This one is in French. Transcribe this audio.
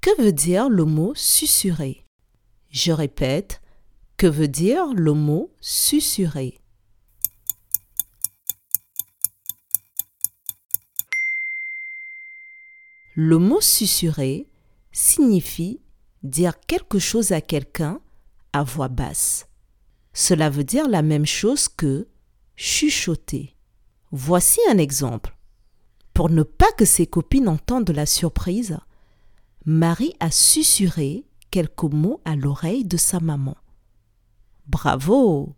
Que veut dire le mot susurrer? Je répète, que veut dire le mot susurrer? Le mot susurrer signifie dire quelque chose à quelqu'un à voix basse. Cela veut dire la même chose que chuchoter. Voici un exemple. Pour ne pas que ses copines entendent la surprise, Marie a susurré quelques mots à l'oreille de sa maman. Bravo